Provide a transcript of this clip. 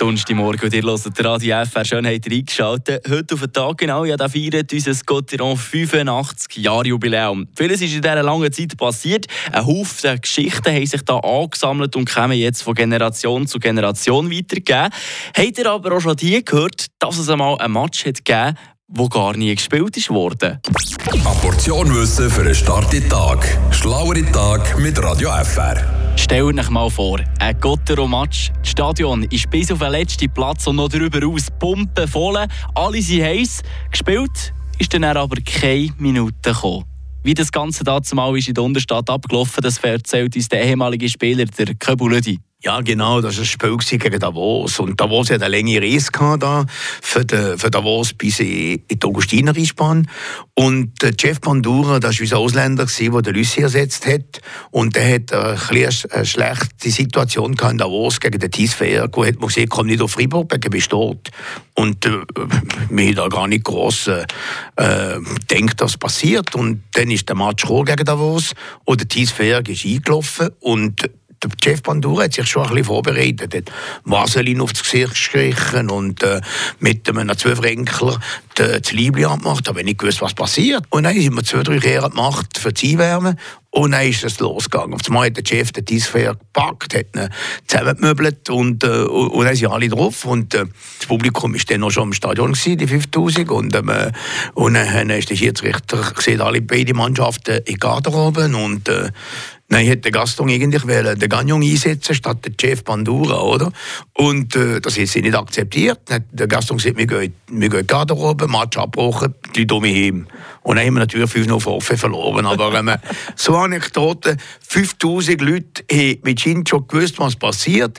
Donnerstagmorgen und ihr hört Radio FR. Schön habt ihr eingeschaltet. Heute auf den Tag genau, ja, da feiert unser Scottiron 85 Jahre Jubiläum. Vieles ist in dieser langen Zeit passiert. Ein Haufen Geschichten haben sich da angesammelt und kommen jetzt von Generation zu Generation weitergegeben. Habt ihr aber auch schon die gehört, dass es einmal ein Match hat gegeben wo gar nie gespielt wurde. Eine Portion Wissen für einen starken Tag. Schlauere Tag mit Radio FR. Stellt euch mal vor, ein Gottero-Match. Das Stadion ist bis auf den letzten Platz und noch darüber aus Pumpen voll. Alle sind heiß. Gespielt ist dann aber keine Minute gekommen. Wie das Ganze dazu mal ist in der Unterstadt abgelaufen, das erzählt uns der ehemalige Spieler, der Köbulödi. Ja, genau, das war ein Spiel gegen Davos. Und Davos hat eine längere Reise da für, den, für Davos bis in, die Augustinereinspann. Und Jeff Pandura, das war unser Ausländer, der den Lüssi ersetzt hat. Und der hat eine, eine schlechte Situation in Davos gegen den Tisfair. Wo hat man gesagt, komm nicht auf Freiburg, wegen besteht. Und äh, wir haben da gar nicht groß äh, gedacht, dass passiert. Und dann ist der Match gegen Davos. Und der Tisfair ist eingelaufen. Und der Jeff Bandura hat sich schon ein bisschen vorbereitet. Er hat Vaseline aufs Gesicht gestrichen und äh, mit einem Zwölfrenkler das Liebling gemacht. Aber ich nicht gewusst, was passiert. Und dann haben wir zwei, drei Kehren gemacht für die Einwärme. Und dann ist es losgegangen. Auf einmal hat der Chef den Disfair gepackt, hat ihn zusammengemöbelt und, äh, und dann sind alle drauf. Und äh, das Publikum war dann noch schon im Stadion, gewesen, die 5000. Und, äh, und dann ist der Schiedsrichter gesehen, alle beide Mannschaften in Garderobe. Und äh, Nein, hätte der Gaston eigentlich wollen, den Gagnon einsetzen statt den Chef Bandura, oder? Und äh, das hat sie nicht akzeptiert. Der Gaston gesagt, wir gehen, wir gehen Garderobe, Match abbrochen, die dumme heim. Und dann haben wir natürlich 5 0 Vorfe verloren. Aber man so Anekdoten, 5000 Leute haben mit Shin schon gewusst, was passiert.